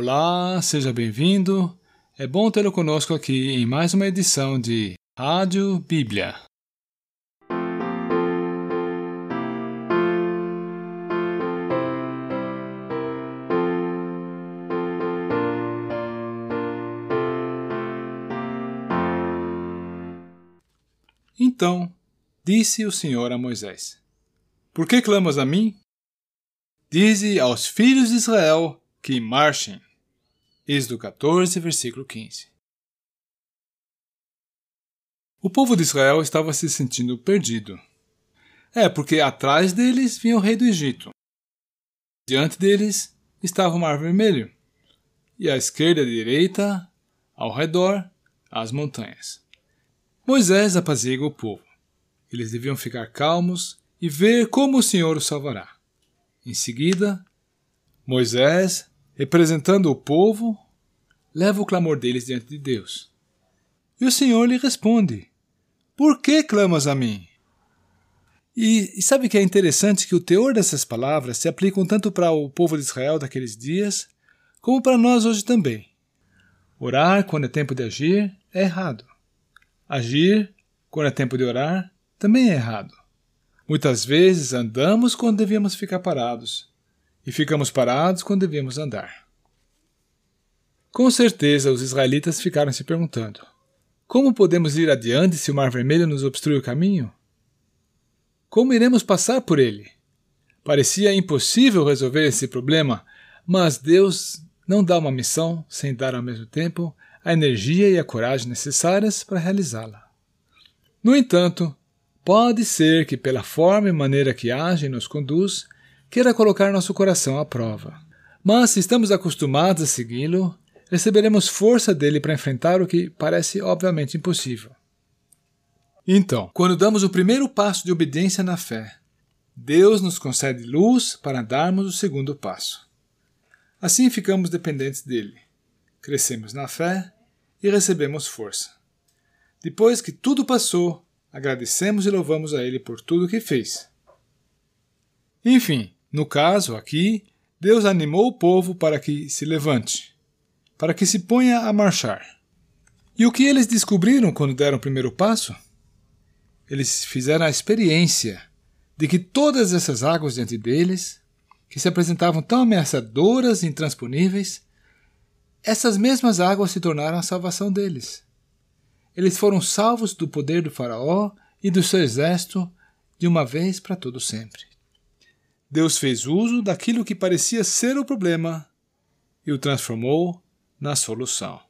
Olá, seja bem-vindo. É bom tê-lo conosco aqui em mais uma edição de Rádio Bíblia. Então disse o Senhor a Moisés: Por que clamas a mim? Dize aos filhos de Israel que marchem. Êxodo 14, versículo 15. O povo de Israel estava se sentindo perdido. É, porque atrás deles vinha o rei do Egito. Diante deles estava o Mar Vermelho. E à esquerda e à direita, ao redor, as montanhas. Moisés apazigua o povo. Eles deviam ficar calmos e ver como o Senhor os salvará. Em seguida, Moisés, representando o povo, leva o clamor deles diante de Deus. E o Senhor lhe responde: Por que clamas a mim? E, e sabe que é interessante que o teor dessas palavras se aplicam tanto para o povo de Israel daqueles dias, como para nós hoje também. Orar quando é tempo de agir é errado. Agir quando é tempo de orar também é errado. Muitas vezes andamos quando devíamos ficar parados, e ficamos parados quando devíamos andar. Com certeza os israelitas ficaram se perguntando: como podemos ir adiante se o Mar Vermelho nos obstrui o caminho? Como iremos passar por ele? Parecia impossível resolver esse problema, mas Deus não dá uma missão sem dar ao mesmo tempo a energia e a coragem necessárias para realizá-la. No entanto, pode ser que, pela forma e maneira que age e nos conduz, queira colocar nosso coração à prova. Mas se estamos acostumados a segui-lo, receberemos força dele para enfrentar o que parece obviamente impossível. Então, quando damos o primeiro passo de obediência na fé, Deus nos concede luz para darmos o segundo passo. Assim ficamos dependentes dele crescemos na fé e recebemos força. Depois que tudo passou, agradecemos e louvamos a Ele por tudo que fez. Enfim, no caso aqui, Deus animou o povo para que se levante, para que se ponha a marchar. E o que eles descobriram quando deram o primeiro passo? Eles fizeram a experiência de que todas essas águas diante deles, que se apresentavam tão ameaçadoras e intransponíveis, essas mesmas águas se tornaram a salvação deles. Eles foram salvos do poder do Faraó e do seu exército de uma vez para todo sempre. Deus fez uso daquilo que parecia ser o problema e o transformou na solução.